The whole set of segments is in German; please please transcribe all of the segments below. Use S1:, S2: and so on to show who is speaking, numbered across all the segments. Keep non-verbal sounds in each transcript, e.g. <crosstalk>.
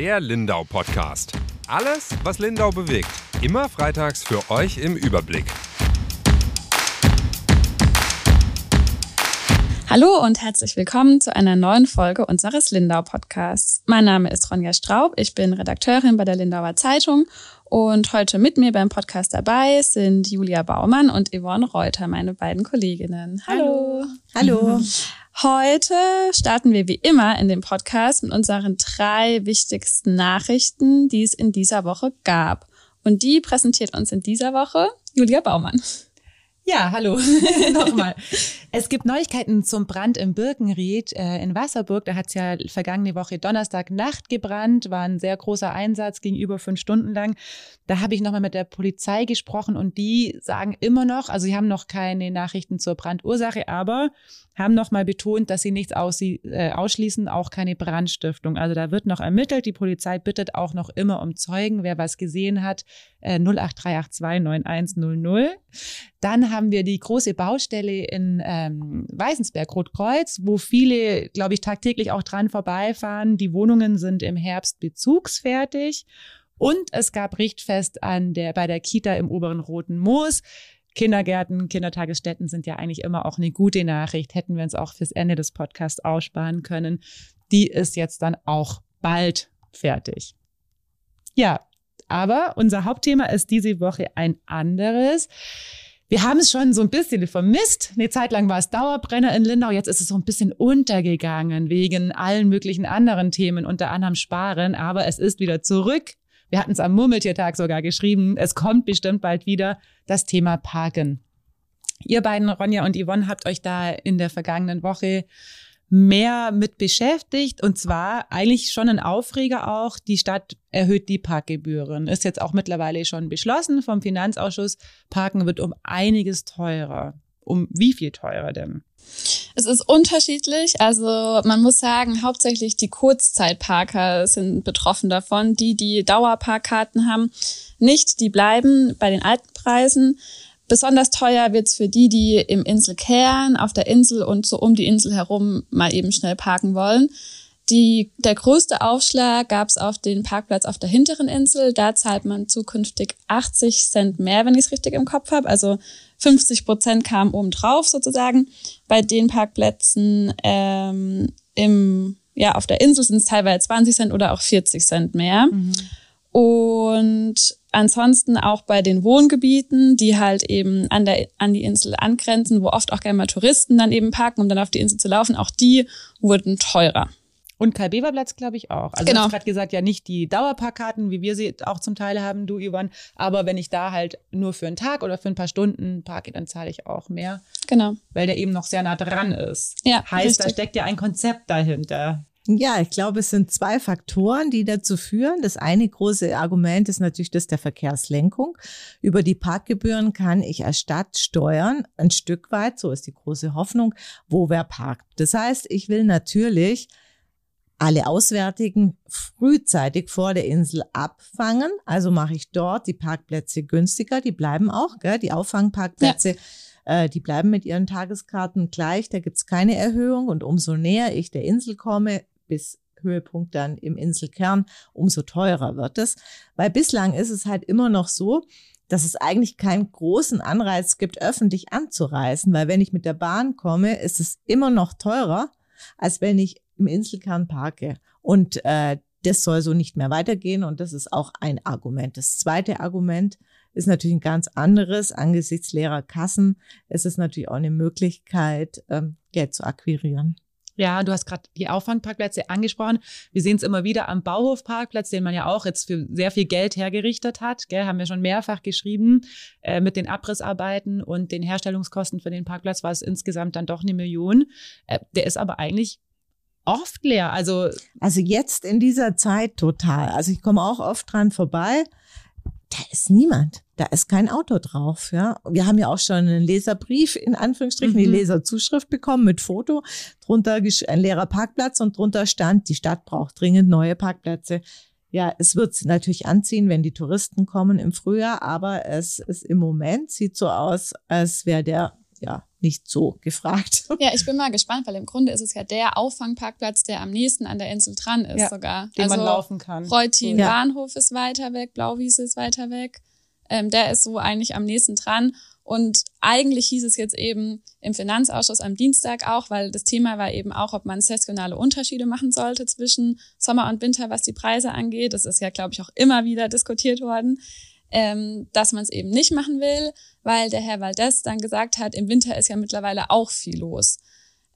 S1: der Lindau Podcast. Alles, was Lindau bewegt. Immer freitags für euch im Überblick.
S2: Hallo und herzlich willkommen zu einer neuen Folge unseres Lindau Podcasts. Mein Name ist Ronja Straub, ich bin Redakteurin bei der Lindauer Zeitung und heute mit mir beim Podcast dabei sind Julia Baumann und Yvonne Reuter, meine beiden Kolleginnen. Hallo.
S3: Hallo.
S2: Heute starten wir wie immer in dem Podcast mit unseren drei wichtigsten Nachrichten, die es in dieser Woche gab. Und die präsentiert uns in dieser Woche Julia Baumann.
S3: Ja, hallo. <laughs> Nochmal. Es gibt Neuigkeiten zum Brand im Birkenried äh, in Wasserburg. Da hat es ja vergangene Woche Donnerstag Nacht gebrannt, war ein sehr großer Einsatz, ging über fünf Stunden lang. Da habe ich nochmal mit der Polizei gesprochen und die sagen immer noch, also sie haben noch keine Nachrichten zur Brandursache, aber haben nochmal betont, dass sie nichts äh, ausschließen, auch keine Brandstiftung. Also da wird noch ermittelt. Die Polizei bittet auch noch immer um Zeugen, wer was gesehen hat. Äh, 08382 9100. Dann haben wir die große Baustelle in ähm, Weißensberg, Rotkreuz, wo viele, glaube ich, tagtäglich auch dran vorbeifahren. Die Wohnungen sind im Herbst bezugsfertig. Und es gab Richtfest an der, bei der Kita im oberen Roten Moos. Kindergärten, Kindertagesstätten sind ja eigentlich immer auch eine gute Nachricht. Hätten wir uns auch fürs Ende des Podcasts aussparen können. Die ist jetzt dann auch bald fertig. Ja, aber unser Hauptthema ist diese Woche ein anderes. Wir haben es schon so ein bisschen vermisst. Eine Zeit lang war es Dauerbrenner in Lindau. Jetzt ist es so ein bisschen untergegangen wegen allen möglichen anderen Themen, unter anderem Sparen. Aber es ist wieder zurück. Wir hatten es am Murmeltiertag sogar geschrieben. Es kommt bestimmt bald wieder das Thema Parken. Ihr beiden, Ronja und Yvonne, habt euch da in der vergangenen Woche mehr mit beschäftigt und zwar eigentlich schon ein Aufreger auch. Die Stadt erhöht die Parkgebühren. Ist jetzt auch mittlerweile schon beschlossen vom Finanzausschuss. Parken wird um einiges teurer. Um wie viel teurer denn?
S2: Es ist unterschiedlich. Also man muss sagen, hauptsächlich die Kurzzeitparker sind betroffen davon. Die, die Dauerparkkarten haben, nicht. Die bleiben bei den alten Preisen. Besonders teuer wird's für die, die im Inselkern, auf der Insel und so um die Insel herum mal eben schnell parken wollen. Die, der größte Aufschlag gab's auf den Parkplatz auf der hinteren Insel. Da zahlt man zukünftig 80 Cent mehr, wenn ich es richtig im Kopf habe. Also 50 Prozent kamen oben drauf sozusagen. Bei den Parkplätzen ähm, im, ja, auf der Insel sind es teilweise 20 Cent oder auch 40 Cent mehr. Mhm. Und ansonsten auch bei den Wohngebieten, die halt eben an, der, an die Insel angrenzen, wo oft auch gerne mal Touristen dann eben parken, um dann auf die Insel zu laufen, auch die wurden teurer.
S3: Und Karl-Bever-Platz, glaube ich, auch. Also genau. du hast gerade gesagt, ja nicht die Dauerparkkarten, wie wir sie auch zum Teil haben, du, Ivan. Aber wenn ich da halt nur für einen Tag oder für ein paar Stunden parke, dann zahle ich auch mehr.
S2: Genau.
S3: Weil der eben noch sehr nah dran ist.
S2: Ja,
S3: Heißt, richtig. da steckt ja ein Konzept dahinter.
S4: Ja, ich glaube, es sind zwei Faktoren, die dazu führen. Das eine große Argument ist natürlich das der Verkehrslenkung. Über die Parkgebühren kann ich als Stadt steuern, ein Stück weit, so ist die große Hoffnung, wo wer parkt. Das heißt, ich will natürlich alle Auswärtigen frühzeitig vor der Insel abfangen. Also mache ich dort die Parkplätze günstiger. Die bleiben auch, gell? die Auffangparkplätze. Ja. Äh, die bleiben mit ihren Tageskarten gleich. Da gibt's keine Erhöhung. Und umso näher ich der Insel komme, bis Höhepunkt dann im Inselkern, umso teurer wird es. Weil bislang ist es halt immer noch so, dass es eigentlich keinen großen Anreiz gibt, öffentlich anzureisen, weil wenn ich mit der Bahn komme, ist es immer noch teurer, als wenn ich im Inselkern parke. Und äh, das soll so nicht mehr weitergehen und das ist auch ein Argument. Das zweite Argument ist natürlich ein ganz anderes. Angesichts leerer Kassen ist es natürlich auch eine Möglichkeit, ähm, Geld zu akquirieren.
S3: Ja, du hast gerade die Auffangparkplätze angesprochen. Wir sehen es immer wieder am Bauhofparkplatz, den man ja auch jetzt für sehr viel Geld hergerichtet hat. Gell, haben wir schon mehrfach geschrieben. Äh, mit den Abrissarbeiten und den Herstellungskosten für den Parkplatz war es insgesamt dann doch eine Million. Äh, der ist aber eigentlich oft leer. Also,
S4: also jetzt in dieser Zeit total. Also ich komme auch oft dran vorbei. Da ist niemand. Da ist kein Auto drauf. Ja, wir haben ja auch schon einen Leserbrief in Anführungsstrichen, mhm. die Leserzuschrift bekommen mit Foto. Drunter ein leerer Parkplatz und drunter stand: Die Stadt braucht dringend neue Parkplätze. Ja, es wird natürlich anziehen, wenn die Touristen kommen im Frühjahr, aber es ist im Moment sieht so aus, als wäre der ja nicht so gefragt. <laughs>
S2: Ja, ich bin mal gespannt, weil im Grunde ist es ja der Auffangparkplatz, der am nächsten an der Insel dran ist
S3: Ja,
S2: sogar.
S3: den
S2: also
S3: man laufen kann.
S2: Reutin
S4: Ja.
S2: Bahnhof ist weiter weg, Blauwiese ist weiter weg. Ähm, der ist so eigentlich am nächsten dran. Und eigentlich hieß es jetzt eben im Finanzausschuss am Dienstag auch, weil das Thema war eben auch, ob man saisonale Unterschiede machen sollte zwischen Sommer und Winter, was die Preise angeht. Das ist ja, glaube ich, auch immer wieder diskutiert worden, ähm, dass man es eben nicht machen will, weil der Herr Valdez dann gesagt hat, im Winter ist ja mittlerweile auch viel los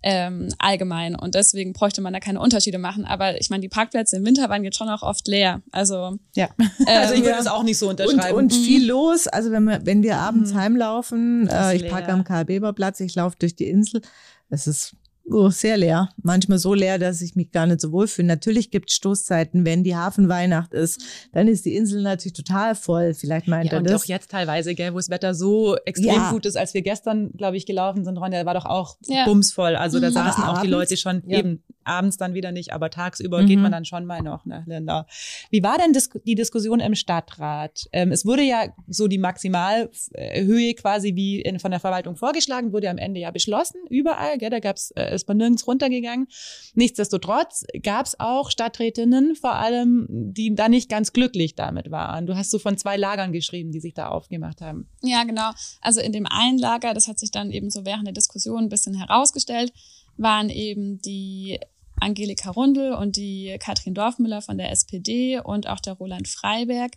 S2: ähm, allgemein und deswegen bräuchte man da keine Unterschiede machen. Aber ich meine, die Parkplätze im Winter waren jetzt schon auch oft leer. Also
S3: Ja. <laughs> also ich würde
S4: ja.
S3: es auch nicht so
S4: Und,
S3: unterschreiben.
S4: und viel los. Also wenn wir, wenn wir abends
S3: Mhm.
S4: heimlaufen, äh, ich parke am Karl-Beber-Platz, ich laufe durch die Insel. Es ist oh, sehr leer. Manchmal so leer, dass ich mich gar nicht so wohl fühle. Natürlich gibt es Stoßzeiten, wenn die Hafenweihnacht ist, dann ist die Insel natürlich total voll. Vielleicht meint
S3: ja,
S4: er
S3: und
S4: das.
S3: auch jetzt teilweise, gell, wo das Wetter so extrem
S4: Ja.
S3: gut ist, als wir gestern, glaube ich, gelaufen sind, Ronja, war doch auch
S2: Ja.
S3: bumsvoll. Also da
S2: Mhm.
S3: saßen
S4: Aber
S3: auch die
S4: abends?
S3: Leute schon
S4: Ja.
S3: eben abends dann wieder nicht, aber tagsüber
S4: Mhm.
S3: geht man dann schon mal noch nach Linda. Wie war denn dis die Diskussion im Stadtrat? Ähm, es wurde ja so die Maximalhöhe quasi wie in, von der Verwaltung vorgeschlagen, wurde am Ende ja beschlossen, überall, gell, da gab's, äh, ist man nirgends runtergegangen. Nichtsdestotrotz gab's auch Stadträtinnen vor allem, die da nicht ganz glücklich damit waren. Du hast so von zwei Lagern geschrieben, die sich da aufgemacht haben.
S2: Ja, genau. Also in dem einen Lager, das hat sich dann eben so während der Diskussion ein bisschen herausgestellt, waren eben die Angelika Rundel und die Katrin Dorfmüller von der SPD und auch der Roland Freiberg.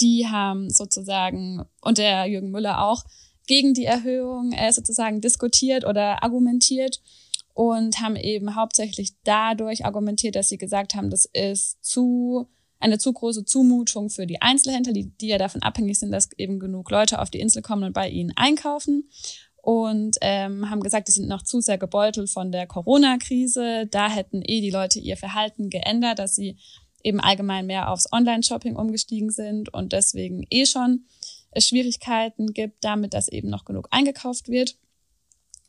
S2: Die haben sozusagen, und der Jürgen Müller auch, gegen die Erhöhung äh, sozusagen diskutiert oder argumentiert und haben eben hauptsächlich dadurch argumentiert, dass sie gesagt haben, das ist zu eine zu große Zumutung für die Einzelhändler, die, die ja davon abhängig sind, dass eben genug Leute auf die Insel kommen und bei ihnen einkaufen. Und ähm, haben gesagt, die sind noch zu sehr gebeutelt von der Corona-Krise. Da hätten eh die Leute ihr Verhalten geändert, dass sie eben allgemein mehr aufs Online-Shopping umgestiegen sind und deswegen eh schon es Schwierigkeiten gibt, damit, dass eben noch genug eingekauft wird.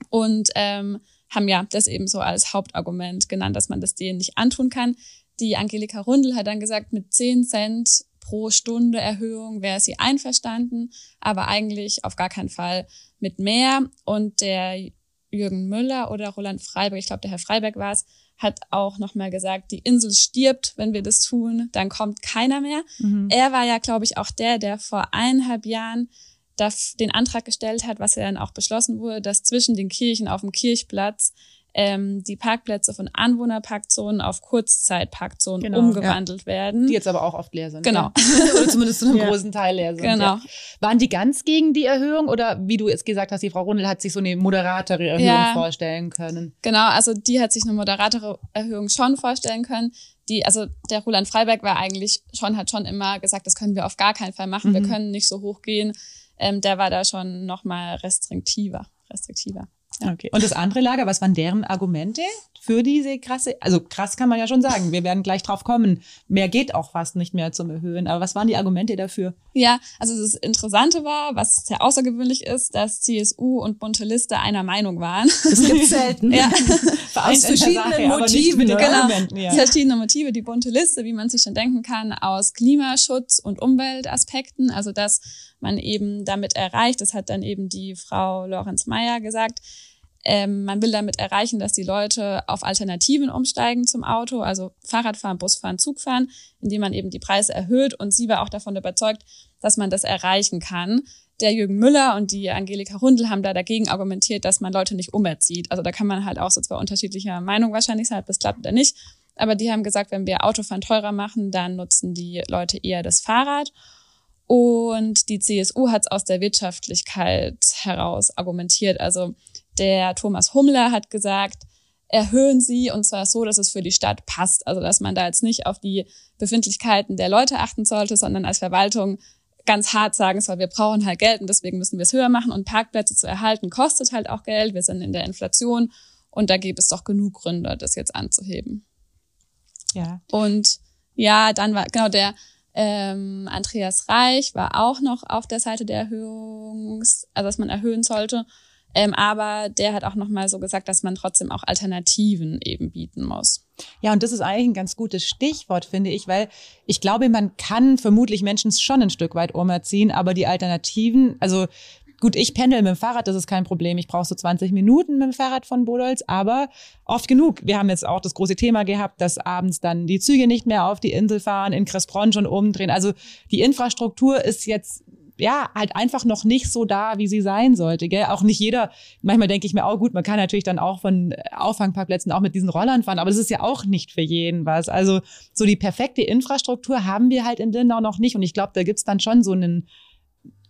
S2: Und ähm, haben ja das eben so als Hauptargument genannt, dass man das denen nicht antun kann. Die Angelika Rundel hat dann gesagt, mit 10 Cent pro Stunde Erhöhung wäre sie einverstanden, aber eigentlich auf gar keinen Fall mit mehr. Und der Jürgen Müller oder Roland Freiberg, ich glaube, der Herr Freiberg war es, hat auch nochmal gesagt, die Insel stirbt, wenn wir das tun, dann kommt keiner mehr. Er war ja, glaube ich, auch der, der vor eineinhalb Jahren den Antrag gestellt hat, was ja dann auch beschlossen wurde, dass zwischen den Kirchen auf dem Kirchplatz ähm, die Parkplätze von Anwohnerparkzonen auf Kurzzeitparkzonen
S3: Genau,
S2: umgewandelt werden.
S3: Die jetzt aber auch oft leer sind.
S2: Genau.
S3: Ja. <laughs> Oder zumindest zu einem <laughs>
S4: Ja.
S3: großen Teil leer sind.
S2: Genau.
S3: Ja. Waren die ganz gegen die Erhöhung oder wie du jetzt gesagt hast, die Frau Rundel hat sich so eine moderatere Erhöhung
S2: Ja.
S3: vorstellen können?
S2: Genau, also die hat sich eine moderatere Erhöhung schon vorstellen können. Die, also der Roland Freiberg war eigentlich schon, hat schon immer gesagt, das können wir auf gar keinen Fall machen, wir
S3: Mhm.
S2: können nicht so hoch gehen. Ähm, der war da schon nochmal restriktiver, restriktiver.
S3: Okay. Und das andere Lager, was waren deren Argumente für diese krasse, also krass kann man ja schon sagen, wir werden gleich drauf kommen. Mehr geht auch fast nicht mehr zum Erhöhen. Aber was waren die Argumente dafür?
S2: Ja, also das Interessante war, was sehr außergewöhnlich ist, dass CSU und Bunte Liste einer Meinung waren.
S4: Das gibt's selten. <laughs>
S2: ja, <laughs>
S3: der
S4: verschiedenen
S3: Sache,
S4: Motiven,
S2: genau.
S3: Ja.
S2: verschiedene Motive, die bunte Liste, wie man sich schon denken kann, aus Klimaschutz und Umweltaspekten. Also dass man eben damit erreicht, das hat dann eben die Frau Lorenz Meyer gesagt, ähm, man will damit erreichen, dass die Leute auf Alternativen umsteigen zum Auto, also Fahrradfahren, Busfahren, Zugfahren, indem man eben die Preise erhöht. Und sie war auch davon überzeugt, dass man das erreichen kann. Der Jürgen Müller und die Angelika Rundel haben da dagegen argumentiert, dass man Leute nicht umerzieht. Also da kann man halt auch so zwei unterschiedlicher Meinung wahrscheinlich sein, ob das klappt oder nicht. Aber die haben gesagt, wenn wir Autofahren teurer machen, dann nutzen die Leute eher das Fahrrad. Und die CSU hat es aus der Wirtschaftlichkeit heraus argumentiert. Also der Thomas Hummler hat gesagt, erhöhen Sie und zwar so, dass es für die Stadt passt. Also dass man da jetzt nicht auf die Befindlichkeiten der Leute achten sollte, sondern als Verwaltung ganz hart sagen soll, wir brauchen halt Geld und deswegen müssen wir es höher machen und Parkplätze zu erhalten kostet halt auch Geld. Wir sind in der Inflation und da gibt es doch genug Gründe, das jetzt anzuheben.
S3: Ja.
S2: Und ja, dann war genau der ähm, Andreas Reich war auch noch auf der Seite der Erhöhungs, also dass man erhöhen sollte. Ähm, aber der hat auch noch mal so gesagt, dass man trotzdem auch Alternativen eben bieten muss.
S3: Ja, und das ist eigentlich ein ganz gutes Stichwort, finde ich, weil ich glaube, man kann vermutlich Menschen schon ein Stück weit umerziehen, aber die Alternativen, also Gut, ich pendel mit dem Fahrrad, das ist kein Problem. Ich brauche so 20 Minuten mit dem Fahrrad von Bodolz, aber oft genug. Wir haben jetzt auch das große Thema gehabt, dass abends dann die Züge nicht mehr auf die Insel fahren, in Crespron schon umdrehen. Also die Infrastruktur ist jetzt ja, halt einfach noch nicht so da, wie sie sein sollte. Gell? Auch nicht jeder, manchmal denke ich mir, auch gut, man kann natürlich dann auch von Auffangparkplätzen auch mit diesen Rollern fahren, aber das ist ja auch nicht für jeden was. Also so die perfekte Infrastruktur haben wir halt in Lindau noch nicht. Und ich glaube, da gibt's dann schon so einen,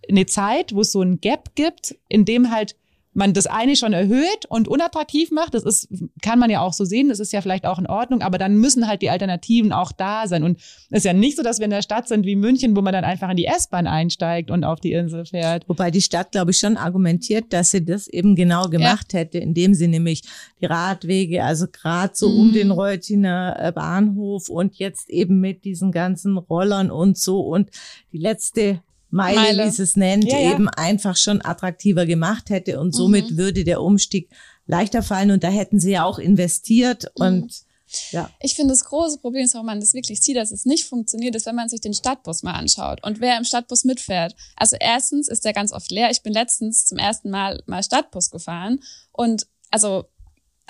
S3: eine Zeit, wo es so ein Gap gibt, in dem halt man das eine schon erhöht und unattraktiv macht, das ist, kann man ja auch so sehen, das ist ja vielleicht auch in Ordnung, aber dann müssen halt die Alternativen auch da sein. Und es ist ja nicht so, dass wir in der Stadt sind wie München, wo man dann einfach in die S-Bahn einsteigt und auf die Insel fährt.
S4: Wobei die Stadt, glaube ich, schon argumentiert, dass sie das eben genau gemacht ja. hätte, indem sie nämlich die Radwege, also gerade so mhm. um den Reutiner äh, Bahnhof und jetzt eben mit diesen ganzen Rollern und so und die letzte Meile, Meile. wie es nennt, ja, ja. eben einfach schon attraktiver gemacht hätte und somit mhm. würde der Umstieg leichter fallen und da hätten sie ja auch investiert mhm. und ja.
S2: Ich finde, das große Problem ist, warum man das wirklich sieht, dass es nicht funktioniert, ist, wenn man sich den Stadtbus mal anschaut und wer im Stadtbus mitfährt. Also erstens ist der ganz oft leer. Ich bin letztens zum ersten Mal mal Stadtbus gefahren und also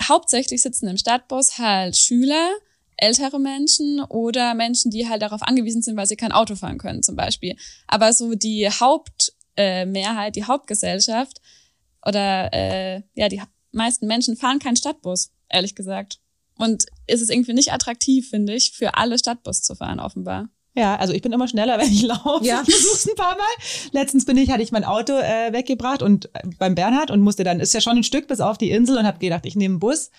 S2: hauptsächlich sitzen im Stadtbus halt Schüler, ältere Menschen oder Menschen, die halt darauf angewiesen sind, weil sie kein Auto fahren können zum Beispiel. Aber so die Hauptmehrheit, äh, die Hauptgesellschaft oder äh, ja, die meisten Menschen fahren keinen Stadtbus, ehrlich gesagt. Und ist es irgendwie nicht attraktiv, finde ich, für alle Stadtbus zu fahren, offenbar.
S3: Ja, also ich bin immer schneller, <laughs> wenn ich laufe. Ja. Ich versuch's ein paar Mal. Letztens bin ich, hatte ich mein Auto äh, weggebracht und äh, beim Bernhard und musste dann, ist ja schon ein Stück bis auf die Insel und habe gedacht, ich nehme einen Bus.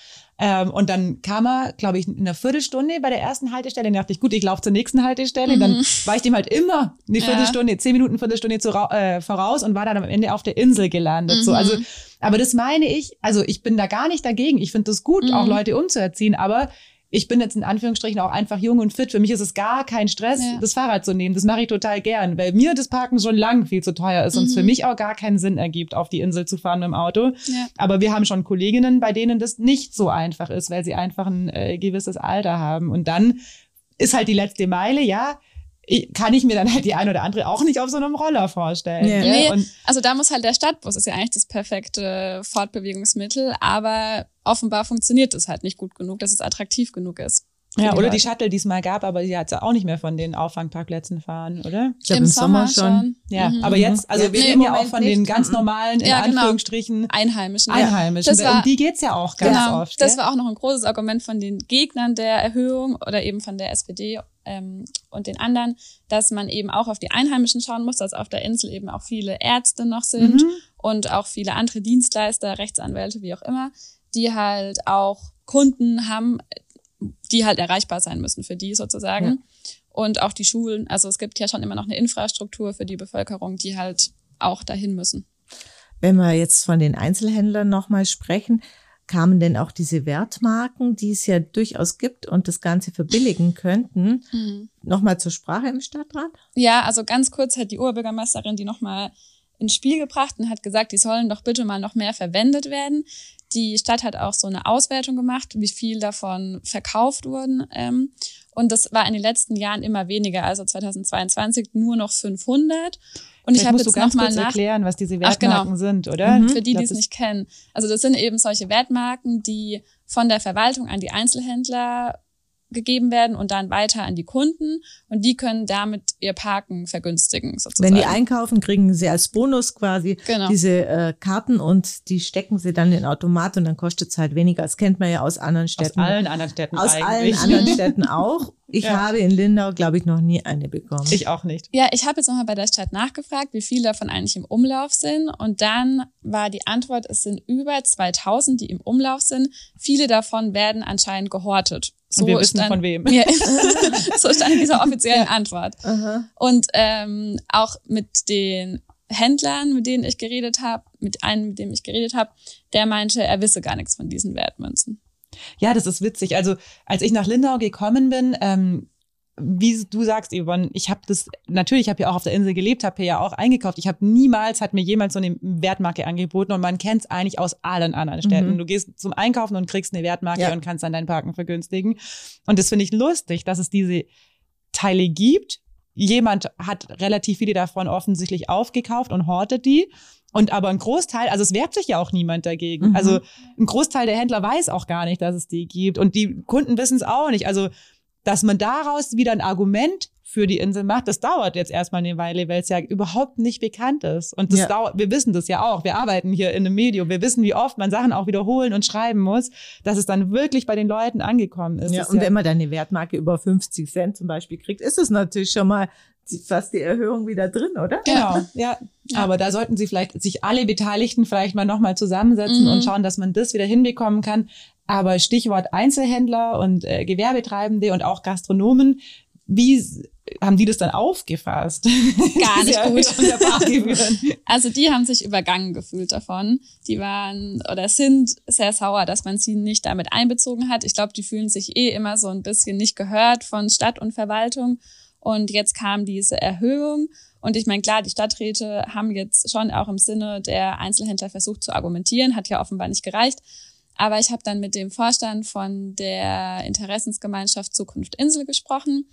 S3: Ähm, und dann kam er, glaube ich, in einer Viertelstunde bei der ersten Haltestelle. Dann dachte ich, gut, ich laufe zur nächsten Haltestelle. Mhm. Dann war ich dem halt immer eine Viertelstunde, ja. zehn Minuten, Viertelstunde zu, äh, voraus und war dann am Ende auf der Insel gelandet. Mhm. So, also, aber das meine ich, also ich bin da gar nicht dagegen. Ich finde das gut, mhm. auch Leute umzuerziehen, aber ich bin jetzt in Anführungsstrichen auch einfach jung und fit. Für mich ist es gar kein Stress, ja. das Fahrrad zu nehmen. Das mache ich total gern, weil mir das Parken schon lang viel zu teuer ist mhm. und es für mich auch gar keinen Sinn ergibt, auf die Insel zu fahren mit dem Auto. Ja. Aber wir haben schon Kolleginnen, bei denen das nicht so einfach ist, weil sie einfach ein äh, gewisses Alter haben. Und dann ist halt die letzte Meile, ja, kann ich mir dann halt die eine oder andere auch nicht auf so einem Roller vorstellen. Ja.
S2: Nee, und also da muss halt der Stadtbus, ist ja eigentlich das perfekte Fortbewegungsmittel, aber offenbar funktioniert es halt nicht gut genug, dass es attraktiv genug ist.
S3: Ja, oder die Shuttle, die es mal gab, aber die hat ja auch nicht mehr von den Auffangparkplätzen fahren, oder?
S2: Ich glaube im, im Sommer, Sommer, schon.
S3: Ja, mhm. aber jetzt, also ja, wir reden ja auch von den ganz normalen, in ja, genau. Anführungsstrichen,
S2: Einheimischen.
S3: Einheimischen. Das war, um die geht's ja auch ganz genau, oft.
S2: Das war auch noch ein großes Argument von den Gegnern der Erhöhung oder eben von der SPD ähm, und den anderen, dass man eben auch auf die Einheimischen schauen muss, dass auf der Insel eben auch viele Ärzte noch sind mhm. und auch viele andere Dienstleister, Rechtsanwälte, wie auch immer, die halt auch Kunden haben, die halt erreichbar sein müssen für die sozusagen. Ja. Und auch die Schulen. Also es gibt ja schon immer noch eine Infrastruktur für die Bevölkerung, die halt auch dahin müssen.
S4: Wenn wir jetzt von den Einzelhändlern nochmal sprechen, kamen denn auch diese Wertmarken, die es ja durchaus gibt und das Ganze verbilligen könnten, mhm. nochmal zur Sprache im Stadtrat?
S2: Ja, also ganz kurz hat die Oberbürgermeisterin die nochmal ins Spiel gebracht und hat gesagt, die sollen doch bitte mal noch mehr verwendet werden. Die Stadt hat auch so eine Auswertung gemacht, wie viel davon verkauft wurden. Ähm, und das war in den letzten Jahren immer weniger. Also 2022 nur noch 500. Und
S3: ich habe jetzt noch mal nach erklären, was diese Wertmarken Ach, genau. sind, oder?
S2: Mhm. Für die, die es nicht kennen. Also das sind eben solche Wertmarken, die von der Verwaltung an die Einzelhändler gegeben werden und dann weiter an die Kunden und die können damit ihr Parken vergünstigen sozusagen.
S4: Wenn die einkaufen, kriegen sie als Bonus quasi genau. diese äh, Karten und die stecken sie dann in den Automat und dann kostet es halt weniger. Das kennt man ja aus anderen Städten.
S3: Aus allen anderen Städten
S4: Aus eigentlich. allen anderen <laughs> Städten auch. Ich ja. habe in Lindau, glaube ich, noch nie eine bekommen.
S3: Ich auch nicht.
S2: Ja, ich habe jetzt nochmal bei der Stadt nachgefragt, wie viele davon eigentlich im Umlauf sind. Und dann war die Antwort, es sind über 2000, die im Umlauf sind. Viele davon werden anscheinend gehortet.
S3: So Und wir wissen stand, von wem.
S2: Ja, <laughs> so stand in dieser <laughs> offiziellen ja. Antwort. Aha. Und ähm, auch mit den Händlern, mit denen ich geredet habe, mit einem, mit dem ich geredet habe, der meinte, er wisse gar nichts von diesen Wertmünzen.
S3: Ja, das ist witzig. Also als ich nach Lindau gekommen bin, ähm, wie du sagst, Yvonne, ich habe das, natürlich, ich habe ja auch auf der Insel gelebt, habe hier ja auch eingekauft. Ich habe niemals, hat mir jemand so eine Wertmarke angeboten und man kennt es eigentlich aus allen anderen Städten. Mhm. Du gehst zum Einkaufen und kriegst eine Wertmarke ja. und kannst dann dein Parken vergünstigen. Und das finde ich lustig, dass es diese Teile gibt. Jemand hat relativ viele davon offensichtlich aufgekauft und hortet die. Und aber ein Großteil, also es wehrt sich ja auch niemand dagegen.
S4: Mhm.
S3: Also ein Großteil der Händler weiß auch gar nicht, dass es die gibt. Und die Kunden wissen es auch nicht. Also, dass man daraus wieder ein Argument für die Insel macht, das dauert jetzt erstmal eine Weile, weil es ja überhaupt nicht bekannt ist. Und das
S4: Ja.
S3: dauert, wir wissen das ja auch. Wir arbeiten hier in einem Medium. Wir wissen, wie oft man Sachen auch wiederholen und schreiben muss, dass es dann wirklich bei den Leuten angekommen ist.
S4: Ja,
S3: Das
S4: und wenn man dann eine Wertmarke über 50 Cent zum Beispiel kriegt, ist es natürlich schon mal fast die Erhöhung wieder drin, oder?
S3: Genau, <laughs> ja.
S2: Ja.
S3: Aber da sollten sie vielleicht sich alle Beteiligten vielleicht mal nochmal zusammensetzen
S2: Mhm.
S3: und schauen, dass man das wieder hinbekommen kann. Aber Stichwort Einzelhändler und äh, Gewerbetreibende und auch Gastronomen, wie haben die das dann aufgefasst? <laughs>
S2: Gar nicht gut. <laughs> Also die haben sich übergangen gefühlt davon. Die waren oder sind sehr sauer, dass man sie nicht damit einbezogen hat. Ich glaube, die fühlen sich eh immer so ein bisschen nicht gehört von Stadt und Verwaltung. Und jetzt kam diese Erhöhung. Und ich meine, klar, die Stadträte haben jetzt schon auch im Sinne der Einzelhändler versucht zu argumentieren, hat ja offenbar nicht gereicht. Aber ich habe dann mit dem Vorstand von der Interessensgemeinschaft Zukunft Insel gesprochen.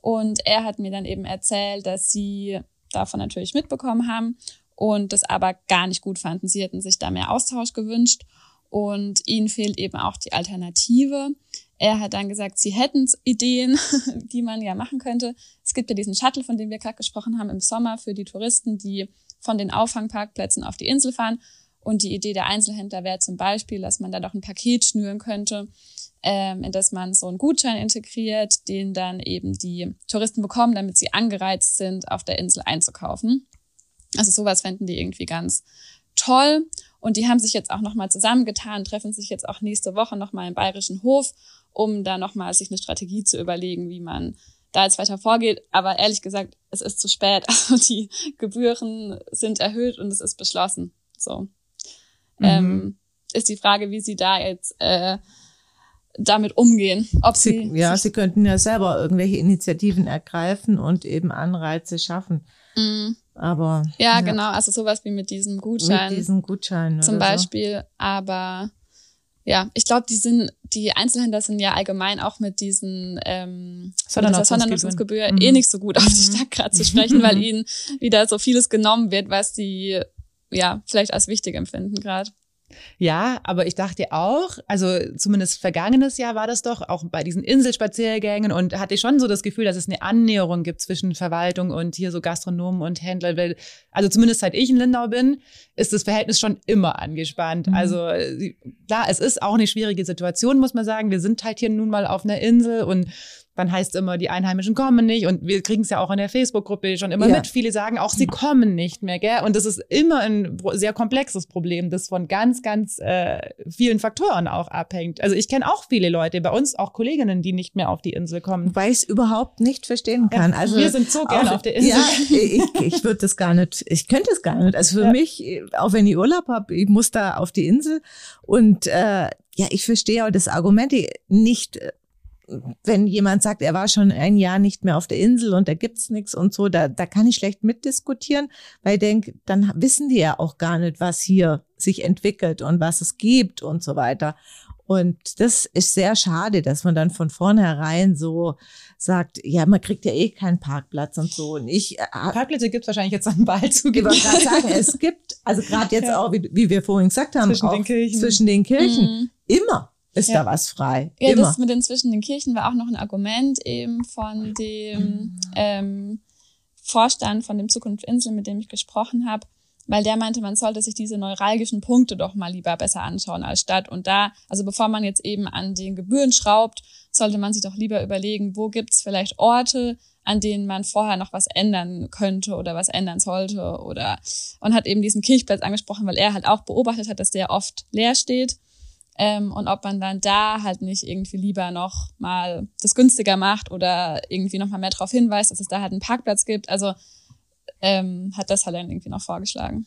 S2: Und er hat mir dann eben erzählt, dass sie davon natürlich mitbekommen haben und das aber gar nicht gut fanden. Sie hätten sich da mehr Austausch gewünscht und ihnen fehlt eben auch die Alternative. Er hat dann gesagt, sie hätten Ideen, <laughs> die man ja machen könnte. Es gibt ja diesen Shuttle, von dem wir gerade gesprochen haben, im Sommer für die Touristen, die von den Auffangparkplätzen auf die Insel fahren. Und die Idee der Einzelhändler wäre zum Beispiel, dass man da doch ein Paket schnüren könnte, ähm, in das man so einen Gutschein integriert, den dann eben die Touristen bekommen, damit sie angereizt sind, auf der Insel einzukaufen. Also sowas fänden die irgendwie ganz toll. Und die haben sich jetzt auch nochmal zusammengetan, treffen sich jetzt auch nächste Woche nochmal im Bayerischen Hof, um da nochmal sich eine Strategie zu überlegen, wie man da jetzt weiter vorgeht. Aber ehrlich gesagt, es ist zu spät. <laughs> Also die Gebühren sind erhöht und es ist beschlossen. So. Ähm, ist die Frage, wie sie da jetzt äh, damit umgehen. Ob sie,
S4: Sie, ja, sie könnten ja selber irgendwelche Initiativen ergreifen und eben Anreize schaffen.
S2: Mm,
S4: Aber
S2: ja, genau, also sowas wie mit diesem Gutschein.
S4: mit diesen Gutscheinen
S2: zum Beispiel. Aber ja, ich glaube, die sind, die Einzelhändler sind ja allgemein auch mit diesen ähm,
S3: Sondernutzungsgebühren.
S2: Sondernutzungsgebühr
S3: Mhm.
S2: eh nicht so gut auf die. Stadt gerade zu sprechen, weil <laughs> ihnen wieder so vieles genommen wird, was sie ja vielleicht als wichtig empfinden gerade.
S3: Ja, aber ich dachte auch, also zumindest vergangenes Jahr war das doch, auch bei diesen Inselspaziergängen und hatte schon so das Gefühl, dass es eine Annäherung gibt zwischen Verwaltung und hier so Gastronomen und Händler. Weil, also zumindest seit ich in Lindau bin, ist das Verhältnis schon immer angespannt.
S4: Mhm.
S3: Also äh, klar, es ist auch eine schwierige Situation, muss man sagen. Wir sind halt hier nun mal auf einer Insel und dann heißt immer, die Einheimischen kommen nicht. Und wir kriegen es ja auch in der Facebook-Gruppe schon immer
S4: Ja.
S3: mit. Viele sagen auch, sie kommen nicht mehr, gell? Und das ist immer ein sehr komplexes Problem, das von ganz, ganz äh, vielen Faktoren auch abhängt. Also ich kenne auch viele Leute, bei uns auch Kolleginnen, die nicht mehr auf die Insel kommen.
S4: Weil ich es überhaupt nicht verstehen kann.
S3: Ja,
S4: also
S3: wir sind so gerne auf der Insel.
S4: Ja, ich, ich würde das gar nicht, ich könnte es gar nicht. Also für
S3: Ja.
S4: mich, auch wenn ich Urlaub habe, ich muss da auf die Insel. Und äh, ja, ich verstehe auch das Argument ich- nicht, wenn jemand sagt, er war schon ein Jahr nicht mehr auf der Insel und da gibt's nichts und so, da, da kann ich schlecht mitdiskutieren, weil ich denke, dann wissen die ja auch gar nicht, was hier sich entwickelt und was es gibt und so weiter. Und das ist sehr schade, dass man dann von vornherein so sagt, ja, man kriegt ja eh keinen Parkplatz und so. Und ich äh,
S3: Parkplätze gibt es wahrscheinlich jetzt dann bald zu
S4: ich wollte gerade sagen, es gibt, also gerade jetzt
S3: Ja.
S4: auch, wie, wie wir vorhin gesagt haben,
S3: Zwischen
S4: auch
S3: den Kirchen.
S4: zwischen den Kirchen,
S2: Mhm.
S4: immer ist
S3: Ja.
S4: da was frei.
S2: Ja,
S4: immer.
S2: das mit den zwischen den Kirchen war auch noch ein Argument eben von dem ähm, Vorstand von dem Zukunft Insel, mit dem ich gesprochen habe, weil der meinte, man sollte sich diese neuralgischen Punkte doch mal lieber besser anschauen als Stadt. Und da, also bevor man jetzt eben an den Gebühren schraubt, sollte man sich doch lieber überlegen, wo gibt's vielleicht Orte, an denen man vorher noch was ändern könnte oder was ändern sollte oder und hat eben diesen Kirchplatz angesprochen, weil er halt auch beobachtet hat, dass der oft leer steht ähm, und ob man dann da halt nicht irgendwie lieber noch mal das günstiger macht oder irgendwie noch mal mehr darauf hinweist, dass es da halt einen Parkplatz gibt. Also ähm, hat das halt dann irgendwie noch vorgeschlagen.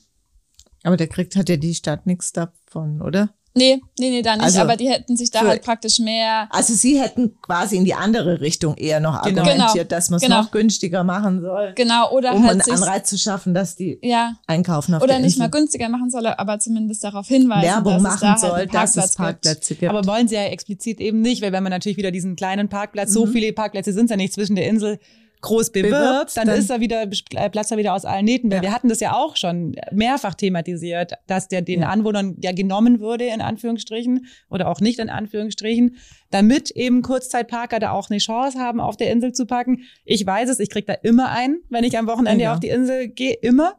S4: Aber der kriegt hat ja die Stadt nichts davon, oder?
S2: Nee, nee, nee, da nicht.
S4: Also,
S2: aber die hätten sich da
S4: für-
S2: halt praktisch mehr.
S4: Also sie hätten quasi in die andere Richtung eher noch
S3: Genau.
S4: argumentiert,
S2: Genau.
S4: dass man es
S2: Genau.
S4: noch günstiger machen soll,
S2: Genau, oder
S4: um
S2: halt
S4: einen
S2: sich,
S4: Anreiz zu schaffen, dass die
S2: ja,
S4: einkaufen auf
S2: oder
S4: der
S2: nicht
S4: Insel.
S2: mal günstiger machen soll, aber zumindest darauf hinweisen,
S4: Werbung
S2: dass
S4: machen
S2: es da halt
S4: soll,
S2: einen
S4: dass es
S2: Parkplatz gibt.
S4: Parkplätze gibt.
S3: Aber wollen sie ja explizit eben nicht, weil wenn man natürlich wieder diesen kleinen Parkplatz,
S4: Mhm.
S3: so viele Parkplätze sind ja nicht zwischen der Insel, groß bewirbt, dann,
S4: dann-
S3: ist er wieder, platzt er wieder aus allen Nähten. Weil
S4: Ja.
S3: wir hatten das ja auch schon mehrfach thematisiert, dass der den
S4: Ja.
S3: Anwohnern ja genommen würde, in Anführungsstrichen, oder auch nicht in Anführungsstrichen, damit eben Kurzzeitparker da auch eine Chance haben, auf der Insel zu parken. Ich weiß es, ich krieg da immer ein, wenn ich am Wochenende
S4: Ja.
S3: auf die Insel gehe, immer.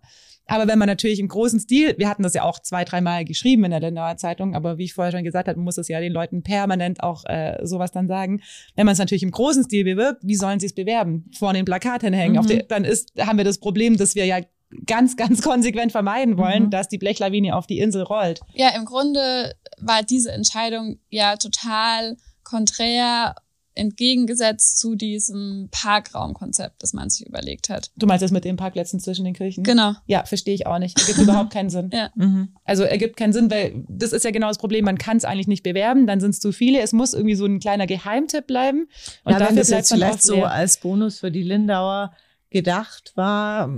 S3: Aber wenn man natürlich im großen Stil, wir hatten das ja auch zwei, dreimal geschrieben in der Lindauer Zeitung, aber wie ich vorher schon gesagt habe, man muss es ja den Leuten permanent auch äh, sowas dann sagen. Wenn man es natürlich im großen Stil bewirbt, wie sollen sie es bewerben? Vorne ein Plakat hinhängen.
S4: Mhm.
S3: Der, dann ist, haben wir das Problem, dass wir ja ganz, ganz <laughs> konsequent vermeiden wollen,
S4: Mhm.
S3: dass die Blechlawine auf die Insel rollt.
S2: Ja, im Grunde war diese Entscheidung ja total konträr entgegengesetzt zu diesem Parkraumkonzept, das man sich überlegt hat.
S3: Du meinst das mit den Parkplätzen zwischen den Kirchen?
S2: Genau.
S3: Ja, verstehe ich auch nicht. Ergibt <laughs> überhaupt keinen Sinn.
S2: Ja.
S4: Mhm.
S3: Also ergibt keinen Sinn, weil das ist ja genau das Problem. Man kann es eigentlich nicht bewerben, dann sind es zu viele. Es muss irgendwie so ein kleiner Geheimtipp bleiben. Und
S4: ja,
S3: dafür
S4: wenn das jetzt vielleicht so als Bonus für die Lindauer gedacht war,